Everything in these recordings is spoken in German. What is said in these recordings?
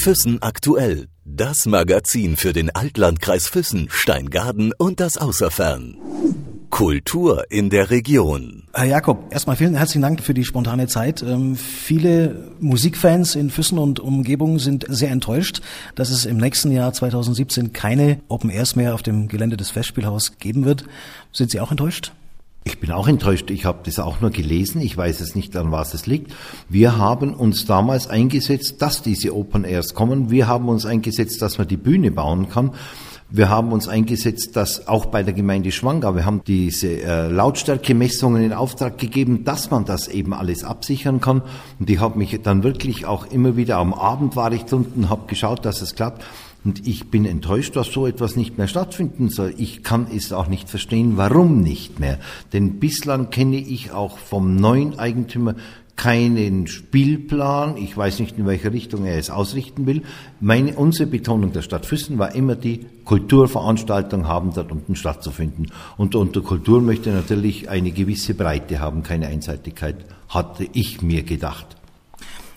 Füssen aktuell. Das Magazin für den Altlandkreis Füssen, Steingaden und das Außerfern. Kultur in der Region. Herr Jakob, erstmal vielen herzlichen Dank für die spontane Zeit. Ähm, viele Musikfans in Füssen und Umgebung sind sehr enttäuscht, dass es im nächsten Jahr 2017 keine Open Airs mehr auf dem Gelände des Festspielhaus geben wird. Sind Sie auch enttäuscht? Ich bin auch enttäuscht. Ich habe das auch nur gelesen. Ich weiß es nicht, an was es liegt. Wir haben uns damals eingesetzt, dass diese Open Airs kommen. Wir haben uns eingesetzt, dass man die Bühne bauen kann. Wir haben uns eingesetzt, dass auch bei der Gemeinde Schwangau, wir haben diese äh, Lautstärkemessungen in Auftrag gegeben, dass man das eben alles absichern kann. Und ich habe mich dann wirklich auch immer wieder am Abend war ich drunten, habe geschaut, dass es klappt. Und ich bin enttäuscht, dass so etwas nicht mehr stattfinden soll. Ich kann es auch nicht verstehen, warum nicht mehr. Denn bislang kenne ich auch vom neuen Eigentümer keinen Spielplan. Ich weiß nicht, in welche Richtung er es ausrichten will. Meine, unsere Betonung der Stadt Füssen war immer die, Kulturveranstaltungen haben dort unten stattzufinden. Und unter Kultur möchte natürlich eine gewisse Breite haben, keine Einseitigkeit, hatte ich mir gedacht.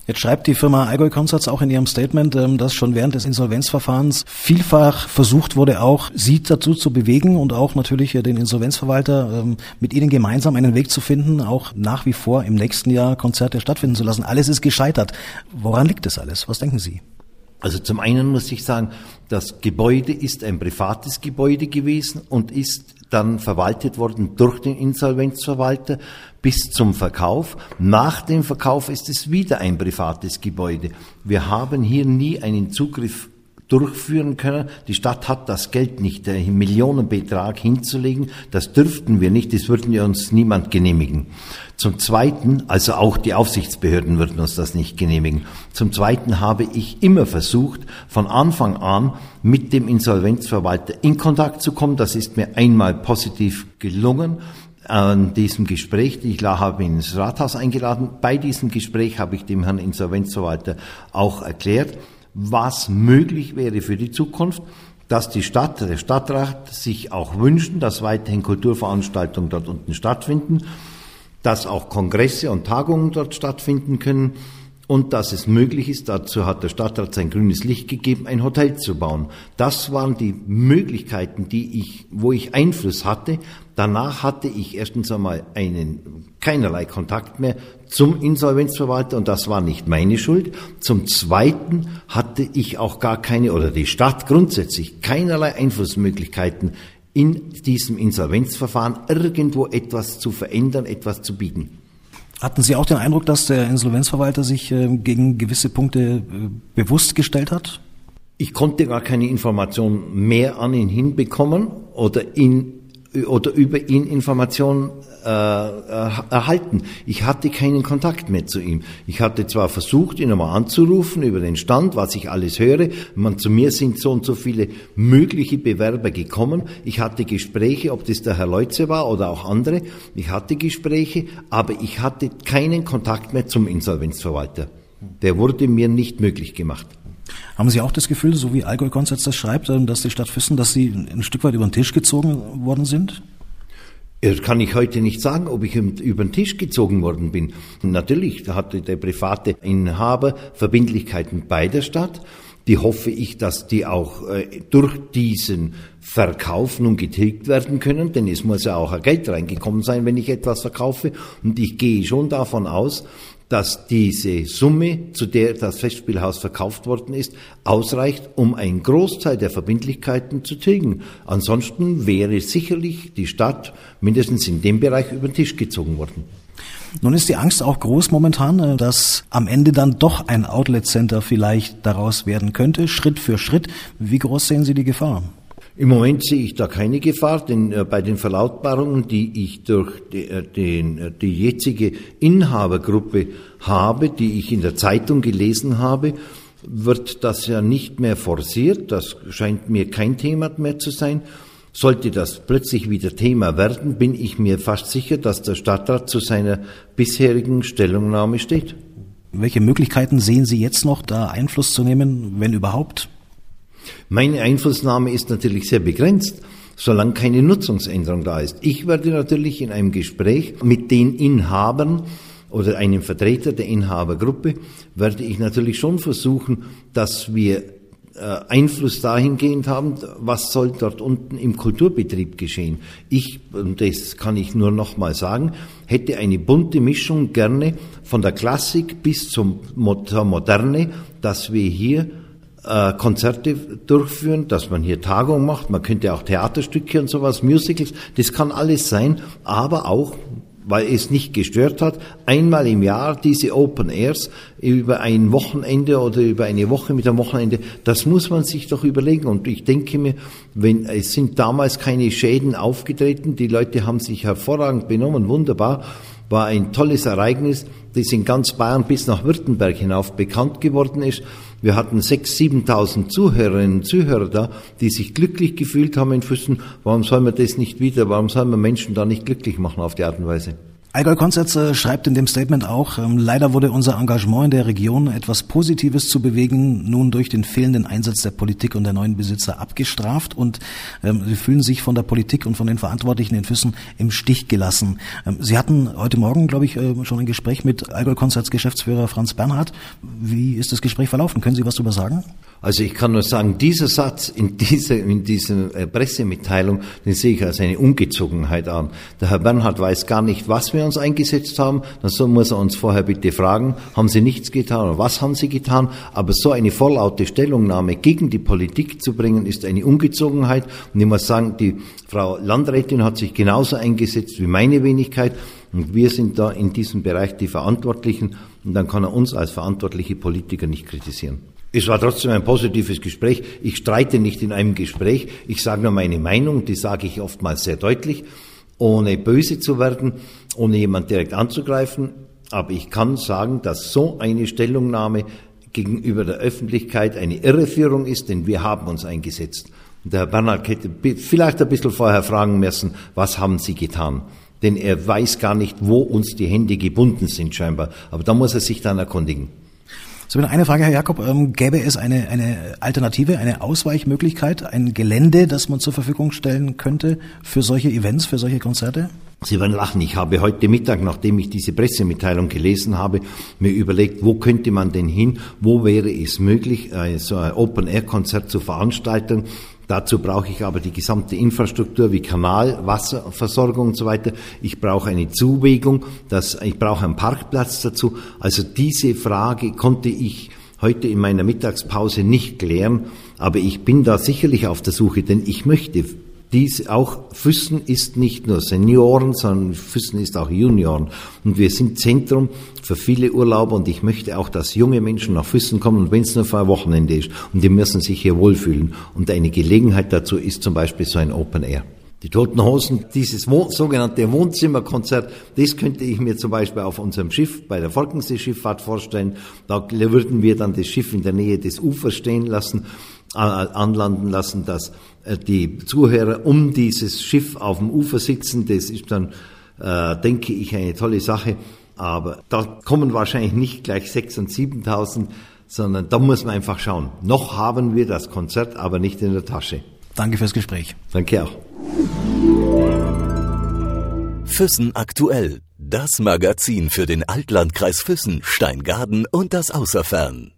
Jetzt schreibt die Firma Allgäu Concerts auch in ihrem Statement, ähm, dass schon während des Insolvenzverfahrens vielfach versucht wurde, auch sie dazu zu bewegen und auch natürlich äh, den Insolvenzverwalter ähm, mit ihnen gemeinsam einen Weg zu finden, auch nach wie vor im nächsten Jahr Konzerte stattfinden zu lassen. Alles ist gescheitert. Woran liegt das alles? Was denken Sie? Also zum einen muss ich sagen, das Gebäude ist ein privates Gebäude gewesen und ist dann verwaltet worden durch den Insolvenzverwalter bis zum Verkauf. Nach dem Verkauf ist es wieder ein privates Gebäude. Wir haben hier nie einen Zugriff durchführen können. Die Stadt hat das Geld nicht, den Millionenbetrag hinzulegen. Das dürften wir nicht, das würden wir uns niemand genehmigen. Zum Zweiten, also auch die Aufsichtsbehörden würden uns das nicht genehmigen. Zum Zweiten habe ich immer versucht, von Anfang an mit dem Insolvenzverwalter in Kontakt zu kommen. Das ist mir einmal positiv gelungen an diesem Gespräch, ich habe ihn ins Rathaus eingeladen. Bei diesem Gespräch habe ich dem Herrn Insolvenzverwalter auch erklärt, was möglich wäre für die Zukunft, dass die Stadt, der Stadtrat sich auch wünschen, dass weiterhin Kulturveranstaltungen dort unten stattfinden, dass auch Kongresse und Tagungen dort stattfinden können und dass es möglich ist, dazu hat der Stadtrat sein grünes Licht gegeben, ein Hotel zu bauen. Das waren die Möglichkeiten, die ich, wo ich Einfluss hatte. Danach hatte ich erstens einmal einen, keinerlei Kontakt mehr zum Insolvenzverwalter und das war nicht meine Schuld. Zum Zweiten hatte ich auch gar keine, oder die Stadt grundsätzlich, keinerlei Einflussmöglichkeiten in diesem Insolvenzverfahren irgendwo etwas zu verändern, etwas zu bieten. Hatten Sie auch den Eindruck, dass der Insolvenzverwalter sich äh, gegen gewisse Punkte äh, bewusst gestellt hat? Ich konnte gar keine Information mehr an ihn hinbekommen oder ihn oder über ihn Informationen äh, erhalten. Ich hatte keinen Kontakt mehr zu ihm. Ich hatte zwar versucht, ihn einmal anzurufen über den Stand, was ich alles höre. Man, zu mir sind so und so viele mögliche Bewerber gekommen. Ich hatte Gespräche, ob das der Herr Leutze war oder auch andere. Ich hatte Gespräche, aber ich hatte keinen Kontakt mehr zum Insolvenzverwalter. Der wurde mir nicht möglich gemacht. Haben Sie auch das Gefühl, so wie Allgäu Konzerts das schreibt, ähm, dass die Stadt Füssen, dass Sie ein Stück weit über den Tisch gezogen worden sind? Das kann ich heute nicht sagen, ob ich über den Tisch gezogen worden bin. Natürlich hatte der private Inhaber Verbindlichkeiten bei der Stadt. Die hoffe ich, dass die auch äh, durch diesen Verkauf nun getilgt werden können, denn es muss ja auch Geld reingekommen sein, wenn ich etwas verkaufe. Und ich gehe schon davon aus, dass diese Summe, zu der das Festspielhaus verkauft worden ist, ausreicht, um einen Großteil der Verbindlichkeiten zu tilgen. Ansonsten wäre sicherlich die Stadt mindestens in dem Bereich über den Tisch gezogen worden. Nun ist die Angst auch groß momentan, äh, dass am Ende dann doch ein Outlet Center vielleicht daraus werden könnte, Schritt für Schritt. Wie groß sehen Sie die Gefahr? Im Moment sehe ich da keine Gefahr, denn äh, bei den Verlautbarungen, die ich durch die, äh, den, äh, die jetzige Inhabergruppe habe, die ich in der Zeitung gelesen habe, wird das ja nicht mehr forciert. Das scheint mir kein Thema mehr zu sein. Sollte das plötzlich wieder Thema werden, bin ich mir fast sicher, dass der Stadtrat zu seiner bisherigen Stellungnahme steht. Welche Möglichkeiten sehen Sie jetzt noch, da Einfluss zu nehmen, wenn überhaupt? Meine Einflussnahme ist natürlich sehr begrenzt, solange keine Nutzungsänderung da ist. Ich werde natürlich in einem Gespräch mit den Inhabern oder einem Vertreter der Inhabergruppe, werde ich natürlich schon versuchen, dass wir äh, Einfluss dahingehend haben, was soll dort unten im Kulturbetrieb geschehen. Ich, und das kann ich nur noch mal sagen, hätte eine bunte Mischung gerne von der Klassik bis zur Moderne, dass wir hier äh, Konzerte durchführen, dass man hier Tagungen macht, man könnte auch Theaterstücke und sowas, Musicals, das kann alles sein, aber auch weil es nicht gestört hat, einmal im Jahr diese Open Airs über ein Wochenende oder über eine Woche mit einem Wochenende, das muss man sich doch überlegen. Und ich denke mir, wenn, es sind damals keine Schäden aufgetreten, die Leute haben sich hervorragend benommen, wunderbar, war ein tolles Ereignis, das in ganz Bayern bis nach Württemberg hinauf bekannt geworden ist. Wir hatten 6.000, 7.000 Zuhörerinnen und Zuhörer da, die sich glücklich gefühlt haben in Füssen. Warum soll man das nicht wieder, warum soll man Menschen da nicht glücklich machen auf die Art und Weise? Allgäu Konzerts schreibt in dem Statement auch, ähm, leider wurde unser Engagement in der Region, etwas Positives zu bewegen, nun durch den fehlenden Einsatz der Politik und der neuen Besitzer abgestraft und ähm, sie fühlen sich von der Politik und von den Verantwortlichen in Füssen im Stich gelassen. Ähm, sie hatten heute Morgen, glaube ich, äh, schon ein Gespräch mit Allgäu Konzerts Geschäftsführer Franz Bernhard. Wie ist das Gespräch verlaufen? Können Sie was darüber sagen? Also ich kann nur sagen, dieser Satz in dieser, in dieser äh, Pressemitteilung, den sehe ich als eine Ungezogenheit an. Der Herr Bernhard weiß gar nicht, was wir uns eingesetzt haben. Dann muss er uns vorher bitte fragen, haben Sie nichts getan oder was haben Sie getan? Aber so eine vorlaute Stellungnahme gegen die Politik zu bringen, ist eine Ungezogenheit. Und ich muss sagen, die Frau Landrätin hat sich genauso eingesetzt wie meine Wenigkeit. Und wir sind da in diesem Bereich die Verantwortlichen. Und dann kann er uns als verantwortliche Politiker nicht kritisieren. Es war trotzdem ein positives Gespräch. Ich streite nicht in einem Gespräch. Ich sage nur meine Meinung, die sage ich oftmals sehr deutlich, ohne böse zu werden, ohne jemand direkt anzugreifen. Aber ich kann sagen, dass so eine Stellungnahme gegenüber der Öffentlichkeit eine Irreführung ist, denn wir haben uns eingesetzt. Und der Herr Bernhard hätte vielleicht ein bisschen vorher fragen müssen, was haben Sie getan? Denn er weiß gar nicht, wo uns die Hände gebunden sind scheinbar. Aber da muss er sich dann erkundigen. So, eine Frage, Herr Jakob. Ähm, gäbe es eine, eine Alternative, eine Ausweichmöglichkeit, ein Gelände, das man zur Verfügung stellen könnte für solche Events, für solche Konzerte? Sie werden lachen. Ich habe heute Mittag, nachdem ich diese Pressemitteilung gelesen habe, mir überlegt, wo könnte man denn hin? Wo wäre es möglich, äh, so ein Open-Air-Konzert zu veranstalten? Dazu brauche ich aber die gesamte Infrastruktur wie Kanal, Wasserversorgung und so weiter. Ich brauche eine Zuwegung, das, ich brauche einen Parkplatz dazu. Also diese Frage konnte ich heute in meiner Mittagspause nicht klären, aber ich bin da sicherlich auf der Suche, denn ich möchte dies auch Füssen ist nicht nur Senioren, sondern Füssen ist auch Junioren. Und wir sind Zentrum für viele Urlauber und ich möchte auch, dass junge Menschen nach Füssen kommen wenn es nur für ein Wochenende ist und die müssen sich hier wohlfühlen. Und eine Gelegenheit dazu ist zum Beispiel so ein Open Air. Die Toten Hosen, dieses sogenannte Wohnzimmerkonzert, das könnte ich mir zum Beispiel auf unserem Schiff bei der Falkensee-Schifffahrt vorstellen. Da würden wir dann das Schiff in der Nähe des Ufers stehen lassen, anlanden lassen, dass äh, die Zuhörer um dieses Schiff auf dem Ufer sitzen. Das ist dann, äh, denke ich, eine tolle Sache. Aber da kommen wahrscheinlich nicht gleich 6.000 und 7.000, sondern da muss man einfach schauen. Noch haben wir das Konzert, aber nicht in der Tasche. Danke fürs Gespräch. Danke auch. Füssen aktuell. Das Magazin für den Altlandkreis Füssen, Steingaden und das Außerfern.